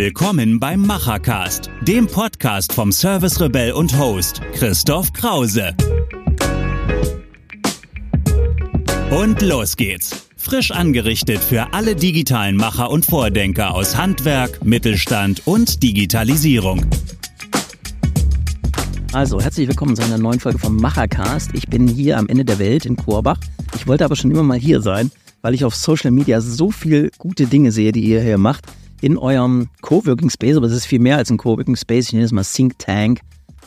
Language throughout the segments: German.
Willkommen beim Machercast, dem Podcast vom Service Rebell und Host Christoph Krause. Und los geht's. Frisch angerichtet für alle digitalen Macher und Vordenker aus Handwerk, Mittelstand und Digitalisierung. Also, herzlich willkommen zu einer neuen Folge vom Machercast. Ich bin hier am Ende der Welt in Korbach. Ich wollte aber schon immer mal hier sein, weil ich auf Social Media so viel gute Dinge sehe, die ihr hier macht. In eurem Coworking Space, aber es ist viel mehr als ein Coworking Space. Ich nenne es mal Think Tank.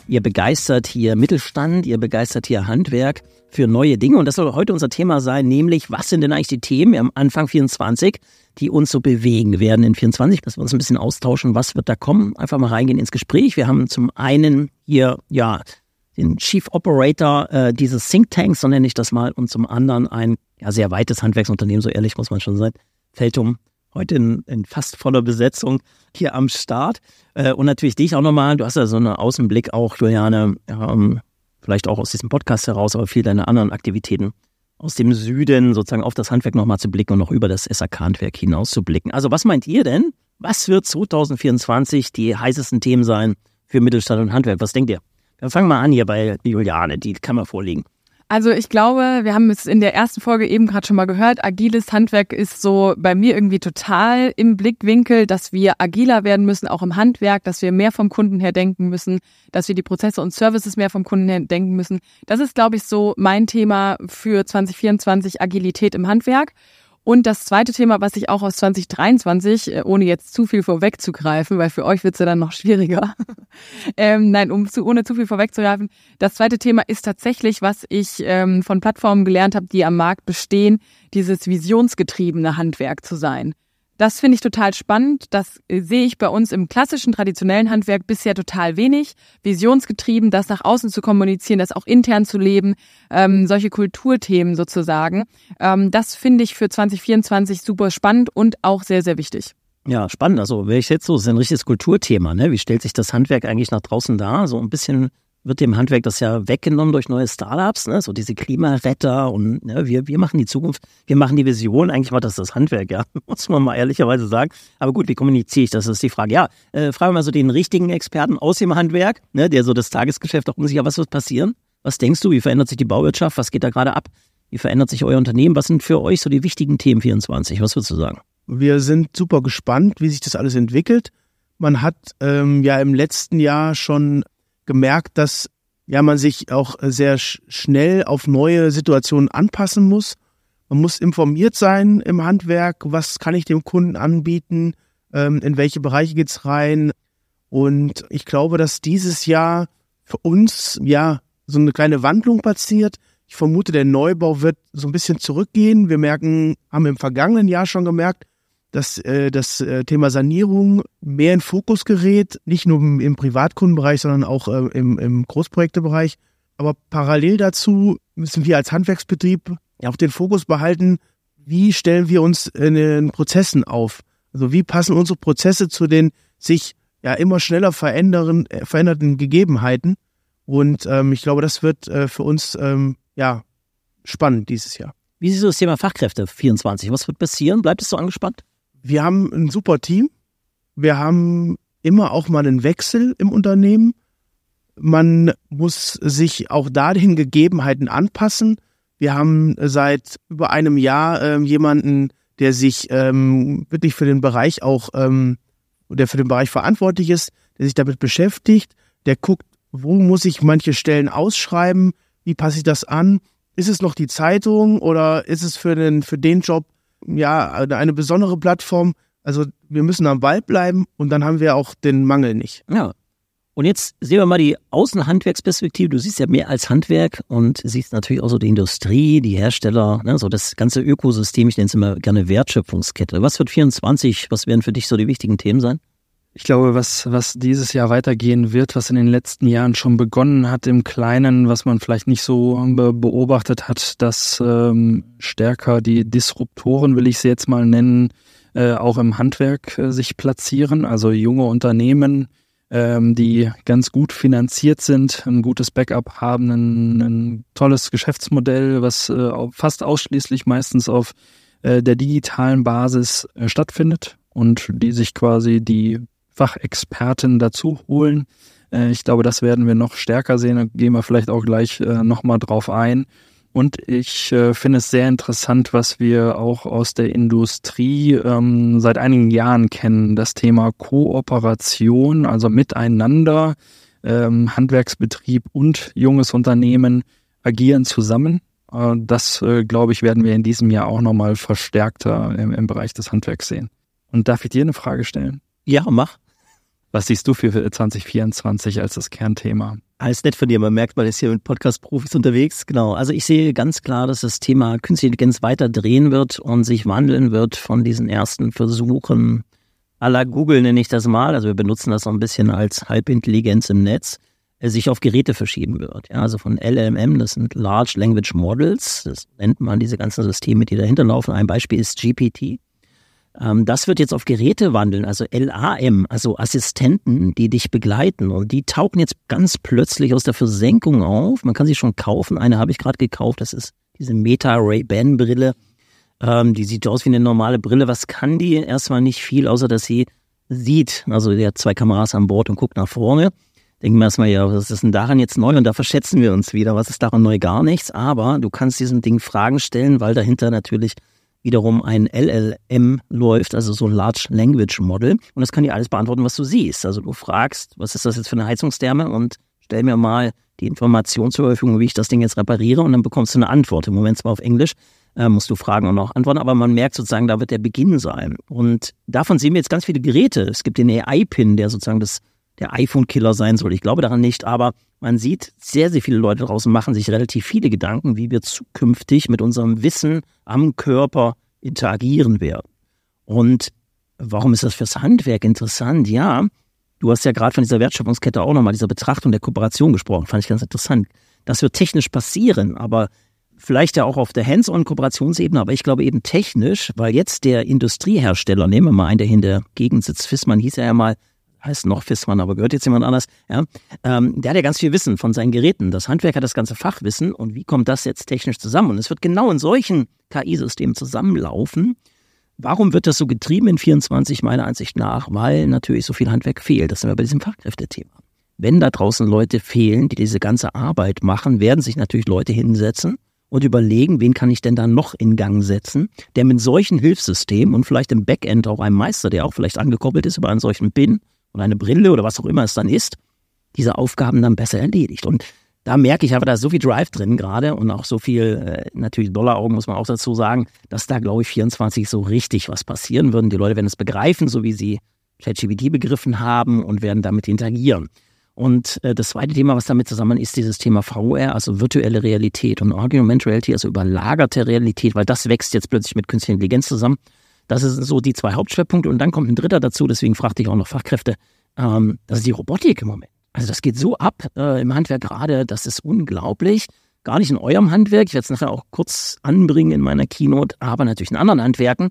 Ihr begeistert hier Mittelstand, ihr begeistert hier Handwerk für neue Dinge. Und das soll heute unser Thema sein, nämlich was sind denn eigentlich die Themen am Anfang 24, die uns so bewegen werden in 24, dass wir uns ein bisschen austauschen, was wird da kommen. Einfach mal reingehen ins Gespräch. Wir haben zum einen hier, ja, den Chief Operator äh, dieses Think Tanks, so nenne ich das mal, und zum anderen ein ja, sehr weites Handwerksunternehmen, so ehrlich muss man schon sein, Feltum, heute in, in fast voller Besetzung hier am Start. Äh, und natürlich dich auch nochmal, du hast ja so einen Außenblick auch, Juliane, ähm, vielleicht auch aus diesem Podcast heraus, aber viel deiner anderen Aktivitäten aus dem Süden sozusagen auf das Handwerk nochmal zu blicken und noch über das SAK-Handwerk hinaus zu blicken. Also was meint ihr denn? Was wird 2024 die heißesten Themen sein für Mittelstand und Handwerk? Was denkt ihr? Dann fangen wir an hier bei Juliane, die kann man vorlegen. Also ich glaube, wir haben es in der ersten Folge eben gerade schon mal gehört, agiles Handwerk ist so bei mir irgendwie total im Blickwinkel, dass wir agiler werden müssen, auch im Handwerk, dass wir mehr vom Kunden her denken müssen, dass wir die Prozesse und Services mehr vom Kunden her denken müssen. Das ist, glaube ich, so mein Thema für 2024, Agilität im Handwerk. Und das zweite Thema, was ich auch aus 2023, äh, ohne jetzt zu viel vorwegzugreifen, weil für euch wird es ja dann noch schwieriger. ähm, nein, um zu, ohne zu viel vorwegzugreifen. Das zweite Thema ist tatsächlich, was ich ähm, von Plattformen gelernt habe, die am Markt bestehen, dieses visionsgetriebene Handwerk zu sein. Das finde ich total spannend. Das äh, sehe ich bei uns im klassischen, traditionellen Handwerk bisher total wenig. Visionsgetrieben, das nach außen zu kommunizieren, das auch intern zu leben, ähm, solche Kulturthemen sozusagen. Ähm, das finde ich für 2024 super spannend und auch sehr, sehr wichtig. Ja, spannend. Also, wäre ich jetzt so, ist ein richtiges Kulturthema, ne? Wie stellt sich das Handwerk eigentlich nach draußen dar? So ein bisschen wird dem Handwerk das ja weggenommen durch neue Startups, ne? so diese Klimaretter und ne, wir, wir machen die Zukunft, wir machen die Vision, eigentlich macht das das Handwerk, ja, muss man mal ehrlicherweise sagen. Aber gut, wie kommuniziere ich das, ist die Frage. Ja, äh, fragen wir mal so den richtigen Experten aus dem Handwerk, ne, der so das Tagesgeschäft auch unsicher, was wird passieren? Was denkst du, wie verändert sich die Bauwirtschaft, was geht da gerade ab? Wie verändert sich euer Unternehmen? Was sind für euch so die wichtigen Themen 24? Was würdest du sagen? Wir sind super gespannt, wie sich das alles entwickelt. Man hat ähm, ja im letzten Jahr schon gemerkt, dass ja man sich auch sehr schnell auf neue Situationen anpassen muss. Man muss informiert sein im Handwerk, was kann ich dem Kunden anbieten, ähm, in welche Bereiche geht's rein. Und ich glaube, dass dieses Jahr für uns ja so eine kleine Wandlung passiert. Ich vermute, der Neubau wird so ein bisschen zurückgehen. Wir merken, haben im vergangenen Jahr schon gemerkt, dass äh, das äh, Thema Sanierung mehr in Fokus gerät, nicht nur im, Privatkundenbereich, sondern auch äh, im, im Großprojektebereich. Aber parallel dazu müssen wir als Handwerksbetrieb auch den Fokus behalten, wie stellen wir uns in den Prozessen auf? Also wie passen unsere Prozesse zu den sich ja immer schneller verändern, äh, veränderten Gegebenheiten? Und ähm, ich glaube, das wird äh, für uns ähm, ja spannend dieses Jahr. Wie siehst du das Thema Fachkräfte 24? Was wird passieren? Bleibt es so angespannt? Wir haben ein super Team. Wir haben immer auch mal einen Wechsel im Unternehmen. Man muss sich auch da den Gegebenheiten anpassen. Wir haben seit über einem Jahr ähm, jemanden, der sich ähm, wirklich für den Bereich auch, ähm, der für den Bereich verantwortlich ist, der sich damit beschäftigt, der guckt, wo muss ich manche Stellen ausschreiben, wie passe ich das an, ist es noch die Zeitung oder ist es für den, für den Job ja, eine besondere Plattform. Also wir müssen am Ball bleiben und dann haben wir auch den Mangel nicht. Ja. Und jetzt sehen wir mal die Außenhandwerksperspektive. Du siehst ja mehr als Handwerk und siehst natürlich auch so die Industrie, die Hersteller, ne, so das ganze Ökosystem. Ich nenne es immer gerne Wertschöpfungskette. Was wird 24? Was werden für dich so die wichtigen Themen sein? Ich glaube, was, was dieses Jahr weitergehen wird, was in den letzten Jahren schon begonnen hat im Kleinen, was man vielleicht nicht so beobachtet hat, dass ähm, stärker die Disruptoren, will ich sie jetzt mal nennen, äh, auch im Handwerk äh, sich platzieren. Also junge Unternehmen, ähm, die ganz gut finanziert sind, ein gutes Backup haben, ein, ein tolles Geschäftsmodell, was äh, fast ausschließlich meistens auf äh, der digitalen Basis äh, stattfindet und die sich quasi die Fachexperten dazu holen. Äh, ich glaube, das werden wir noch stärker sehen. Da gehen wir vielleicht auch gleich äh, nochmal drauf ein. Und ich äh, finde es sehr interessant, was wir auch aus der Industrie ähm, seit einigen Jahren kennen. Das Thema Kooperation, also miteinander. Ähm, Handwerksbetrieb und junges Unternehmen agieren zusammen. Das, glaube ich, werden wir in diesem Jahr auch nochmal verstärkter im Bereich des Handwerks sehen. Und darf ich dir eine Frage stellen? Ja, mach. Was siehst du für 2024 als das Kernthema? Alles nett von dir. Man merkt, man ist hier mit Podcast-Profis unterwegs. Genau. Also ich sehe ganz klar, dass das Thema Künstliche Intelligenz weiter drehen wird und sich wandeln wird von diesen ersten Versuchen à la Google nenne ich das mal. Also wir benutzen das so ein bisschen als Halbintelligenz im Netz äh, sich auf Geräte verschieben wird. Ja, also von LLM, das sind Large Language Models, das nennt man diese ganzen Systeme, die dahinter laufen. Ein Beispiel ist GPT. Ähm, das wird jetzt auf Geräte wandeln, also LAM, also Assistenten, die dich begleiten. Und die tauchen jetzt ganz plötzlich aus der Versenkung auf. Man kann sie schon kaufen. Eine habe ich gerade gekauft. Das ist diese Meta Ray-Ban Brille. Ähm, die sieht aus wie eine normale Brille. Was kann die? Erstmal nicht viel, außer dass sie sieht. Also der hat zwei Kameras an Bord und guckt nach vorne. Denken wir erstmal, ja, was ist denn daran jetzt neu? Und da verschätzen wir uns wieder. Was ist daran neu? Gar nichts. Aber du kannst diesem Ding Fragen stellen, weil dahinter natürlich wiederum ein LLM läuft, also so Large Language Model. Und das kann dir alles beantworten, was du siehst. Also du fragst, was ist das jetzt für eine Heizungstherme und stell mir mal die Information zur Verfügung, wie ich das Ding jetzt repariere und dann bekommst du eine Antwort. Im Moment zwar auf Englisch, äh, musst du Fragen und noch antworten, aber man merkt sozusagen, da wird der Beginn sein. Und davon sehen wir jetzt ganz viele Geräte. Es gibt den AI-Pin, der sozusagen das der iPhone-Killer sein soll. Ich glaube daran nicht, aber man sieht, sehr, sehr viele Leute draußen machen sich relativ viele Gedanken, wie wir zukünftig mit unserem Wissen am Körper interagieren werden. Und warum ist das fürs Handwerk interessant? Ja, du hast ja gerade von dieser Wertschöpfungskette auch nochmal, dieser Betrachtung der Kooperation gesprochen, fand ich ganz interessant. Das wird technisch passieren, aber vielleicht ja auch auf der Hands-on-Kooperationsebene, aber ich glaube eben technisch, weil jetzt der Industriehersteller, nehmen wir mal einen, der in der Gegend sitzt, Fissmann hieß er ja mal, heißt noch Fissmann, aber gehört jetzt jemand anders, ja, ähm, der hat ja ganz viel Wissen von seinen Geräten. Das Handwerk hat das ganze Fachwissen und wie kommt das jetzt technisch zusammen? Und es wird genau in solchen KI-Systemen zusammenlaufen. Warum wird das so getrieben in 24 meiner Ansicht nach? Weil natürlich so viel Handwerk fehlt. Das sind wir bei diesem Fachkräftethema. Wenn da draußen Leute fehlen, die diese ganze Arbeit machen, werden sich natürlich Leute hinsetzen und überlegen, wen kann ich denn da noch in Gang setzen, der mit solchen Hilfssystemen und vielleicht im Backend auch einem Meister, der auch vielleicht angekoppelt ist über einen solchen Pin, oder eine Brille oder was auch immer es dann ist, diese Aufgaben dann besser erledigt. Und da merke ich aber, da ist so viel Drive drin gerade und auch so viel, äh, natürlich Dollaraugen muss man auch dazu sagen, dass da, glaube ich, 24 so richtig was passieren würden. Die Leute werden es begreifen, so wie sie ChatGPT begriffen haben und werden damit interagieren. Und äh, das zweite Thema, was damit zusammen ist, dieses Thema VR, also virtuelle Realität und Augmented Reality, also überlagerte Realität, weil das wächst jetzt plötzlich mit künstlicher Intelligenz zusammen. Das sind so die zwei Hauptschwerpunkte. Und dann kommt ein dritter dazu, deswegen fragte ich auch noch Fachkräfte. Ähm, das ist die Robotik im Moment. Also das geht so ab äh, im Handwerk gerade, das ist unglaublich. Gar nicht in eurem Handwerk, ich werde es nachher auch kurz anbringen in meiner Keynote, aber natürlich in anderen Handwerken,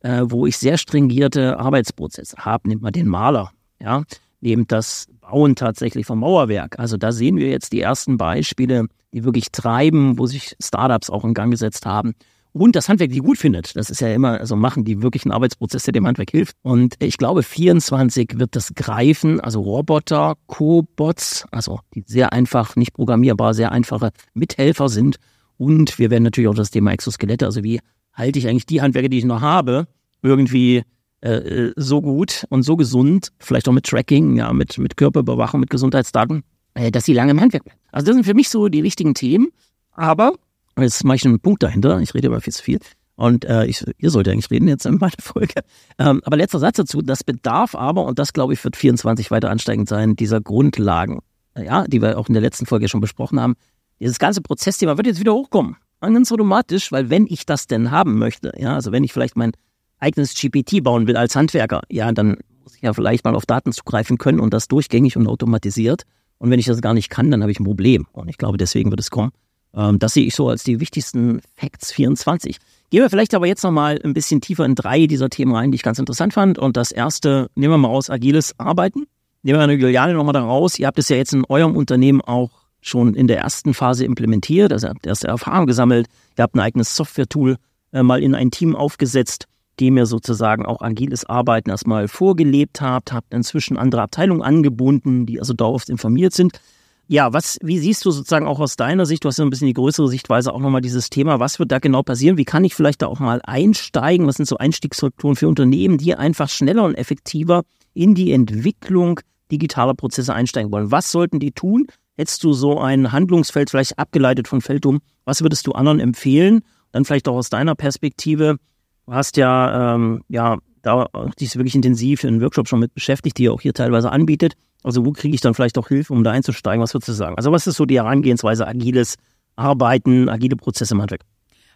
äh, wo ich sehr stringierte Arbeitsprozesse habe. Nehmt mal den Maler, ja, nehmt das Bauen tatsächlich vom Mauerwerk. Also da sehen wir jetzt die ersten Beispiele, die wirklich treiben, wo sich Startups auch in Gang gesetzt haben und das Handwerk die gut findet. Das ist ja immer so also machen, die wirklich einen Arbeitsprozess, der dem Handwerk hilft. Und ich glaube, 24 wird das greifen, also Roboter, Cobots, also die sehr einfach, nicht programmierbar, sehr einfache Mithelfer sind. Und wir werden natürlich auch das Thema Exoskelette, also wie halte ich eigentlich die Handwerke, die ich noch habe, irgendwie äh, so gut und so gesund, vielleicht auch mit Tracking, ja, mit, mit Körperüberwachung, mit Gesundheitsdaten, äh, dass sie lange im Handwerk bleiben. Also das sind für mich so die wichtigen Themen. Aber Jetzt mache ich einen Punkt dahinter. Ich rede aber viel zu viel. Und äh, ich, ihr sollt eigentlich reden jetzt in meiner Folge. Ähm, aber letzter Satz dazu, das bedarf aber, und das glaube ich wird 24 weiter ansteigend sein, dieser Grundlagen, ja, die wir auch in der letzten Folge schon besprochen haben. Dieses ganze Prozessthema wird jetzt wieder hochkommen. Ganz automatisch, weil wenn ich das denn haben möchte, ja, also wenn ich vielleicht mein eigenes GPT bauen will als Handwerker, ja, dann muss ich ja vielleicht mal auf Daten zugreifen können und das durchgängig und automatisiert. Und wenn ich das gar nicht kann, dann habe ich ein Problem. Und ich glaube, deswegen wird es kommen. Ähm, das sehe ich so als die wichtigsten Facts 24. Gehen wir vielleicht aber jetzt nochmal ein bisschen tiefer in drei dieser Themen rein, die ich ganz interessant fand. Und das erste, nehmen wir mal raus, agiles Arbeiten. Nehmen wir eine Juliane nochmal da raus. Ihr habt es ja jetzt in eurem Unternehmen auch schon in der ersten Phase implementiert, also ihr habt erste Erfahrung gesammelt, ihr habt ein eigenes Software-Tool äh, mal in ein Team aufgesetzt. dem ihr sozusagen auch agiles Arbeiten erstmal vorgelebt habt, habt inzwischen andere Abteilungen angebunden, die also dauerhaft informiert sind. Ja, was, wie siehst du sozusagen auch aus deiner Sicht, du hast ja ein bisschen die größere Sichtweise auch nochmal dieses Thema, was wird da genau passieren? Wie kann ich vielleicht da auch mal einsteigen? Was sind so Einstiegsstrukturen für Unternehmen, die einfach schneller und effektiver in die Entwicklung digitaler Prozesse einsteigen wollen? Was sollten die tun? Hättest du so ein Handlungsfeld vielleicht abgeleitet von Feldum? Was würdest du anderen empfehlen? Dann vielleicht auch aus deiner Perspektive. Du hast ja, ähm, ja, da dich wirklich intensiv in Workshop schon mit beschäftigt, die ihr auch hier teilweise anbietet. Also wo kriege ich dann vielleicht auch Hilfe, um da einzusteigen? Was würdest du sagen? Also was ist so die Herangehensweise, agiles Arbeiten, agile Prozesse im Handwerk?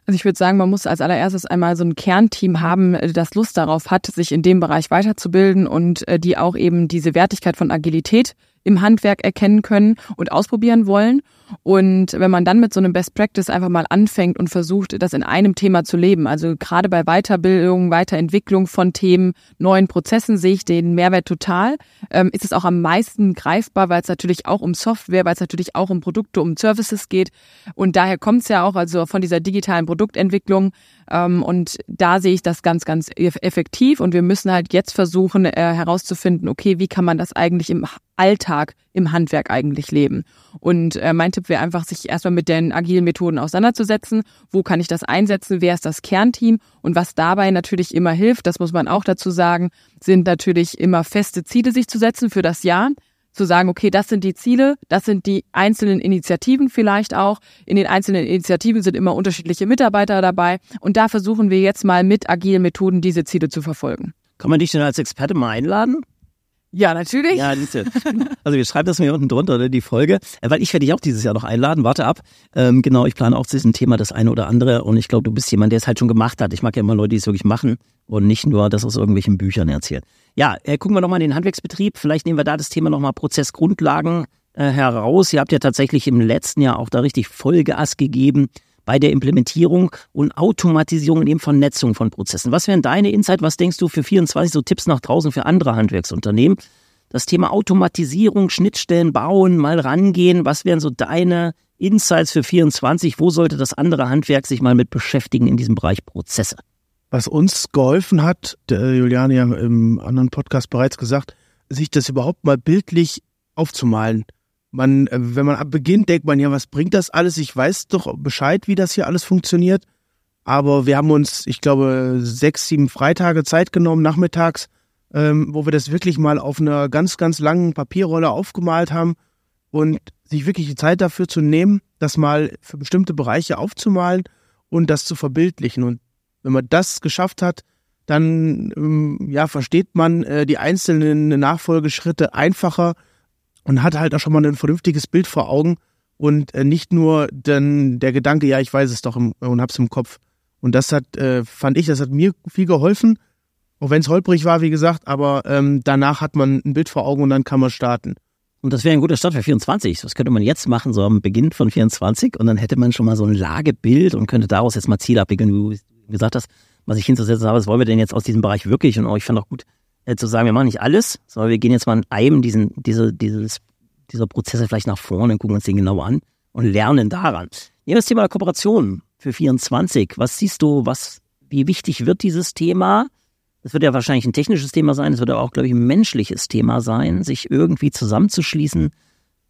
Also ich würde sagen, man muss als allererstes einmal so ein Kernteam haben, das Lust darauf hat, sich in dem Bereich weiterzubilden und äh, die auch eben diese Wertigkeit von Agilität im Handwerk erkennen können und ausprobieren wollen. Und wenn man dann mit so einem Best Practice einfach mal anfängt und versucht, das in einem Thema zu leben, also gerade bei Weiterbildung, Weiterentwicklung von Themen, neuen Prozessen sehe ich den Mehrwert total, ähm, ist es auch am meisten greifbar, weil es natürlich auch um Software, weil es natürlich auch um Produkte, um Services geht. Und daher kommt es ja auch also von dieser digitalen Produktentwicklung. Ähm, und da sehe ich das ganz, ganz effektiv. Und wir müssen halt jetzt versuchen äh, herauszufinden, okay, wie kann man das eigentlich im Alltag im Handwerk eigentlich leben. Und äh, mein Tipp wäre einfach, sich erstmal mit den agilen Methoden auseinanderzusetzen. Wo kann ich das einsetzen? Wer ist das Kernteam? Und was dabei natürlich immer hilft, das muss man auch dazu sagen, sind natürlich immer feste Ziele sich zu setzen für das Jahr zu sagen, okay, das sind die Ziele, das sind die einzelnen Initiativen vielleicht auch. In den einzelnen Initiativen sind immer unterschiedliche Mitarbeiter dabei und da versuchen wir jetzt mal mit agilen Methoden diese Ziele zu verfolgen. Kann man dich denn als Experte mal einladen? Ja, natürlich. Ja, siehste. Also wir schreiben das mir unten drunter, oder, die Folge, äh, weil ich werde dich auch dieses Jahr noch einladen. Warte ab. Ähm, genau, ich plane auch zu diesem Thema das eine oder andere und ich glaube, du bist jemand, der es halt schon gemacht hat. Ich mag ja immer Leute, die es wirklich machen und nicht nur das aus irgendwelchen Büchern erzählen. Ja, äh, gucken wir nochmal in den Handwerksbetrieb. Vielleicht nehmen wir da das Thema nochmal Prozessgrundlagen äh, heraus. Ihr habt ja tatsächlich im letzten Jahr auch da richtig Vollgas gegeben bei der Implementierung und Automatisierung und eben Vernetzung von Prozessen. Was wären deine Insight? Was denkst du für 24 so Tipps nach draußen für andere Handwerksunternehmen? Das Thema Automatisierung, Schnittstellen bauen, mal rangehen. Was wären so deine Insights für 24? Wo sollte das andere Handwerk sich mal mit beschäftigen in diesem Bereich Prozesse? Was uns geholfen hat, der Juliane ja im anderen Podcast bereits gesagt, sich das überhaupt mal bildlich aufzumalen man, äh, wenn man beginnt, denkt man ja, was bringt das alles? Ich weiß doch Bescheid, wie das hier alles funktioniert. Aber wir haben uns, ich glaube, sechs, sieben Freitage Zeit genommen, nachmittags, ähm, wo wir das wirklich mal auf einer ganz, ganz langen Papierrolle aufgemalt haben und sich wirklich die Zeit dafür zu nehmen, das mal für bestimmte Bereiche aufzumalen und das zu verbildlichen. Und wenn man das geschafft hat, dann ähm, ja, versteht man äh, die einzelnen Nachfolgeschritte einfacher und hat halt auch schon mal ein vernünftiges Bild vor Augen und äh, nicht nur dann der Gedanke, ja, ich weiß es doch im, und hab's im Kopf. Und das hat, äh, fand ich, das hat mir viel geholfen, auch wenn es holprig war, wie gesagt, aber ähm, danach hat man ein Bild vor Augen und dann kann man starten. Und das wäre ein guter Start für 24. Was könnte man jetzt machen, so am Beginn von 24? Und dann hätte man schon mal so ein Lagebild und könnte daraus jetzt mal Ziele abwickeln, wie du gesagt hast, was ich hinzusetzen habe, was wollen wir denn jetzt aus diesem Bereich wirklich? Und auch, ich fand auch gut, äh, zu sagen, wir machen nicht alles, sondern wir gehen jetzt mal in einem diesen, diese, dieses, dieser Prozesse vielleicht nach vorne und gucken uns den genau an und lernen daran. Nehmen wir das Thema der Kooperation für 24. Was siehst du, was, wie wichtig wird dieses Thema? Das wird ja wahrscheinlich ein technisches Thema sein, es wird aber auch, glaube ich, ein menschliches Thema sein, sich irgendwie zusammenzuschließen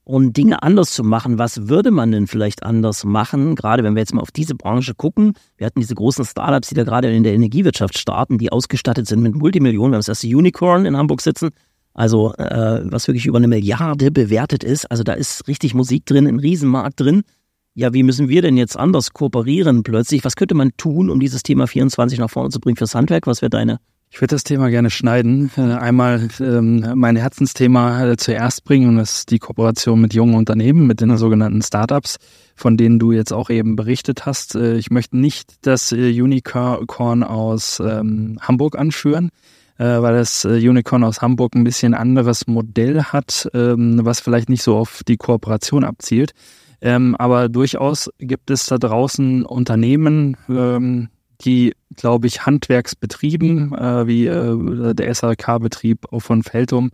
und Dinge anders zu machen. Was würde man denn vielleicht anders machen? Gerade wenn wir jetzt mal auf diese Branche gucken. Wir hatten diese großen Startups, die da gerade in der Energiewirtschaft starten, die ausgestattet sind mit Multimillionen. Wir haben das erste Unicorn in Hamburg sitzen. Also, äh, was wirklich über eine Milliarde bewertet ist. Also da ist richtig Musik drin, ein Riesenmarkt drin. Ja, wie müssen wir denn jetzt anders kooperieren plötzlich? Was könnte man tun, um dieses Thema 24 nach vorne zu bringen fürs Handwerk? Was wäre deine ich würde das Thema gerne schneiden. Äh, einmal ähm, mein Herzensthema äh, zuerst bringen und das ist die Kooperation mit jungen Unternehmen, mit den sogenannten Startups, von denen du jetzt auch eben berichtet hast. Äh, ich möchte nicht das Unicorn aus ähm, Hamburg anführen, weil das Unicorn aus Hamburg ein bisschen anderes Modell hat, ähm, was vielleicht nicht so auf die Kooperation abzielt. aber durchaus gibt es da draußen Unternehmen, die, glaube ich, Handwerksbetrieben, äh, wie äh, der SRK-Betrieb von Feldum,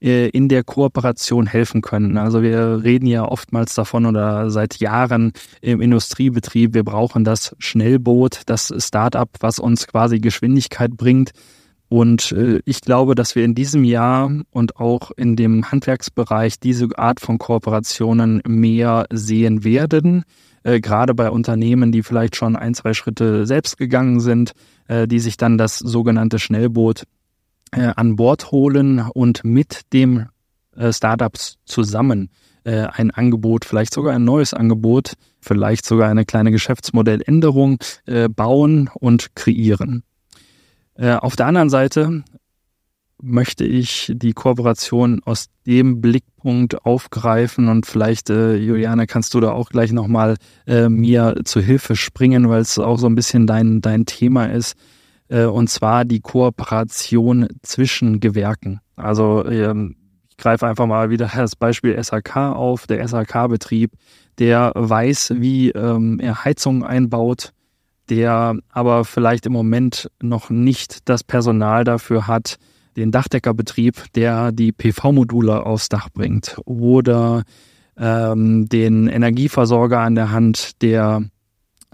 äh, in der Kooperation helfen können. Also wir reden ja oftmals davon oder seit Jahren im Industriebetrieb, wir brauchen das Schnellboot, das Startup, was uns quasi Geschwindigkeit bringt. Und äh, ich glaube, dass wir in diesem Jahr und auch in dem Handwerksbereich diese Art von Kooperationen mehr sehen werden. Äh, gerade bei Unternehmen, die vielleicht schon ein, zwei Schritte selbst gegangen sind, äh, die sich dann das sogenannte Schnellboot äh, an Bord holen und mit dem äh, Startups zusammen äh, ein Angebot, vielleicht sogar ein neues Angebot, vielleicht sogar eine kleine Geschäftsmodelländerung äh, bauen und kreieren. Auf der anderen Seite möchte ich die Kooperation aus dem Blickpunkt aufgreifen und vielleicht, äh, Juliane, kannst du da auch gleich nochmal äh, mir zu Hilfe springen, weil es auch so ein bisschen dein, dein Thema ist, äh, und zwar die Kooperation zwischen Gewerken. Also ähm, ich greife einfach mal wieder das Beispiel SAK auf, der SAK-Betrieb, der weiß, wie ähm, er Heizungen einbaut, der aber vielleicht im Moment noch nicht das Personal dafür hat, den Dachdeckerbetrieb, der die PV-Module aufs Dach bringt oder ähm, den Energieversorger an der Hand, der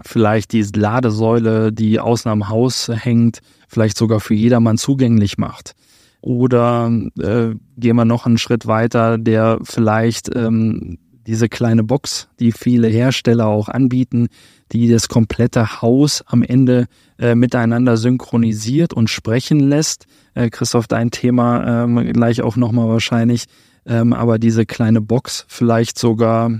vielleicht die Ladesäule, die außen am Haus hängt, vielleicht sogar für jedermann zugänglich macht. Oder äh, gehen wir noch einen Schritt weiter, der vielleicht ähm, diese kleine Box, die viele Hersteller auch anbieten, die das komplette Haus am Ende äh, miteinander synchronisiert und sprechen lässt. Äh, Christoph, dein Thema ähm, gleich auch nochmal wahrscheinlich. Ähm, aber diese kleine Box vielleicht sogar,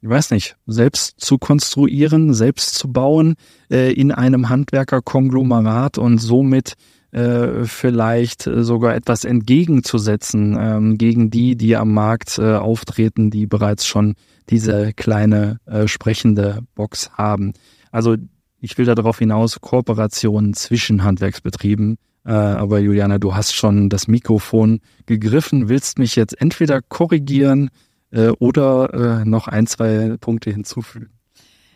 ich weiß nicht, selbst zu konstruieren, selbst zu bauen äh, in einem Handwerkerkonglomerat und somit äh, vielleicht sogar etwas entgegenzusetzen ähm, gegen die, die am Markt äh, auftreten, die bereits schon diese kleine äh, sprechende Box haben. Also ich will darauf hinaus, Kooperationen zwischen Handwerksbetrieben. Äh, aber Juliana, du hast schon das Mikrofon gegriffen, willst mich jetzt entweder korrigieren äh, oder äh, noch ein, zwei Punkte hinzufügen.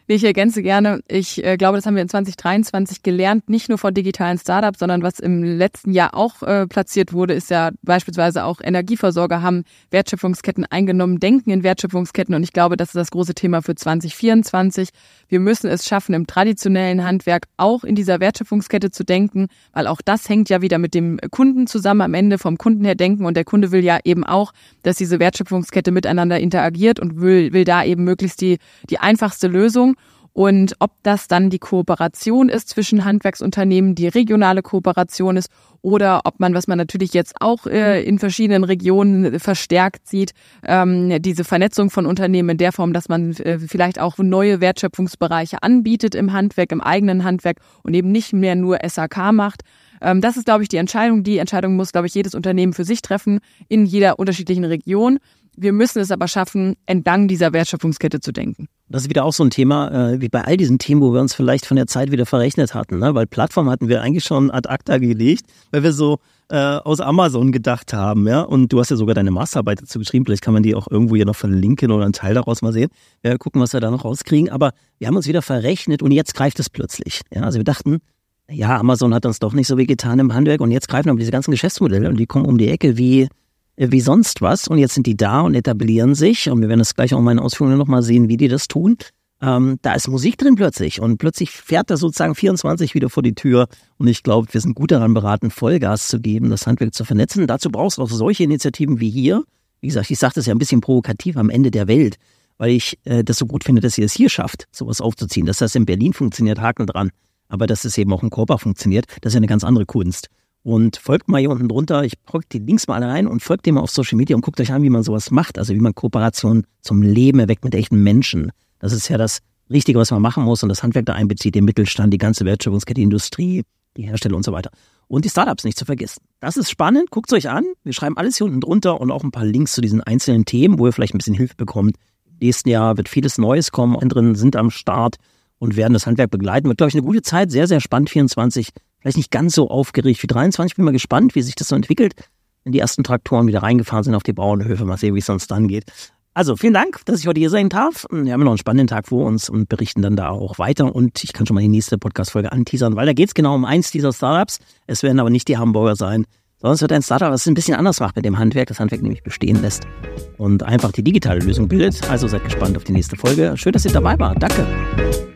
Ich ergänze gerne. Ich äh, glaube, das haben wir in 2023 gelernt, nicht nur von digitalen Startups, sondern was im letzten Jahr auch äh, platziert wurde, ist ja beispielsweise auch Energieversorger haben Wertschöpfungsketten eingenommen, denken in Wertschöpfungsketten und ich glaube, das ist das große Thema für 2024. Wir müssen es schaffen, im traditionellen Handwerk auch in dieser Wertschöpfungskette zu denken, weil auch das hängt ja wieder mit dem Kunden zusammen am Ende vom Kunden her denken und der Kunde will ja eben auch, dass diese Wertschöpfungskette miteinander interagiert und will, will da eben möglichst die, die einfachste Lösung. Und ob das dann die Kooperation ist zwischen Handwerksunternehmen, die regionale Kooperation ist oder ob man, was man natürlich jetzt auch äh, in verschiedenen Regionen verstärkt sieht, ähm, diese Vernetzung von Unternehmen in der Form, dass man äh, vielleicht auch neue Wertschöpfungsbereiche anbietet im Handwerk, im eigenen Handwerk und eben nicht mehr nur SAK macht. Ähm, das ist, glaube ich, die Entscheidung. Die Entscheidung muss, glaube ich, jedes Unternehmen für sich treffen in jeder unterschiedlichen Region. Wir müssen es aber schaffen, entlang dieser Wertschöpfungskette zu denken. Das ist wieder auch so ein Thema, äh, wie bei all diesen Themen, wo wir uns vielleicht von der Zeit wieder verrechnet hatten. Ne? Weil Plattform hatten wir eigentlich schon ad acta gelegt, weil wir so äh, aus Amazon gedacht haben. ja. Und du hast ja sogar deine Masterarbeit dazu geschrieben. Vielleicht kann man die auch irgendwo hier noch verlinken oder einen Teil daraus mal sehen. Wir gucken, was wir da noch rauskriegen. Aber wir haben uns wieder verrechnet und jetzt greift es plötzlich. Ja? Also wir dachten, ja, Amazon hat uns doch nicht so weh getan im Handwerk und jetzt greifen aber diese ganzen Geschäftsmodelle und die kommen um die Ecke wie äh, wie sonst was. Und jetzt sind die da und etablieren sich. Und wir werden das gleich auch in meinen Ausführungen nochmal sehen, wie die das tun. Ähm, da ist Musik drin plötzlich. Und plötzlich fährt er sozusagen 24 wieder vor die Tür. Und ich glaube, wir sind gut daran beraten, Vollgas zu geben, das Handwerk zu vernetzen. Dazu brauchst du auch solche Initiativen wie hier. Wie gesagt, ich sage das ja ein bisschen provokativ am Ende der Welt, weil ich äh, das so gut finde, dass ihr es hier schafft, sowas aufzuziehen. Dass das in Berlin funktioniert, Haken dran. Aber dass es eben auch in Korba funktioniert, das ist ja eine ganz andere Kunst. Und folgt mal hier unten drunter, ich packe die Links mal alle rein und folgt dem mal auf Social Media und guckt euch an, wie man sowas macht. Also wie man Kooperation zum Leben erweckt mit echten Menschen. Das ist ja das Richtige, was man machen muss und das Handwerk da einbezieht, den Mittelstand, die ganze Wertschöpfungskette, die Industrie, die Hersteller und so weiter. Und die Startups nicht zu vergessen. Das ist spannend, guckt es euch an. Wir schreiben alles hier unten drunter und auch ein paar Links zu diesen einzelnen Themen, wo ihr vielleicht ein bisschen Hilfe bekommt. Im nächsten Jahr wird vieles Neues kommen, anderen sind am Start und werden das Handwerk begleiten. Wird, glaube ich, eine gute Zeit, sehr, sehr spannend, 24 vielleicht nicht ganz so aufgeregt wie 23. Bin mal gespannt, wie sich das so entwickelt, wenn die ersten Traktoren wieder reingefahren sind auf die Bauernhöfe. Mal sehen, wie es sonst dann geht. Also vielen Dank, dass ich heute hier sein darf. Wir haben noch einen spannenden Tag vor uns und berichten dann da auch weiter. Und ich kann schon mal die nächste Podcast-Folge anteasern, weil da geht es genau um eins dieser Startups. Es werden aber nicht die Hamburger sein, es wird ein Startup, was es ein bisschen anders macht mit dem Handwerk, das Handwerk nämlich bestehen lässt und einfach die digitale Lösung bildet. Also seid gespannt auf die nächste Folge. Schön, dass ihr dabei wart. Danke.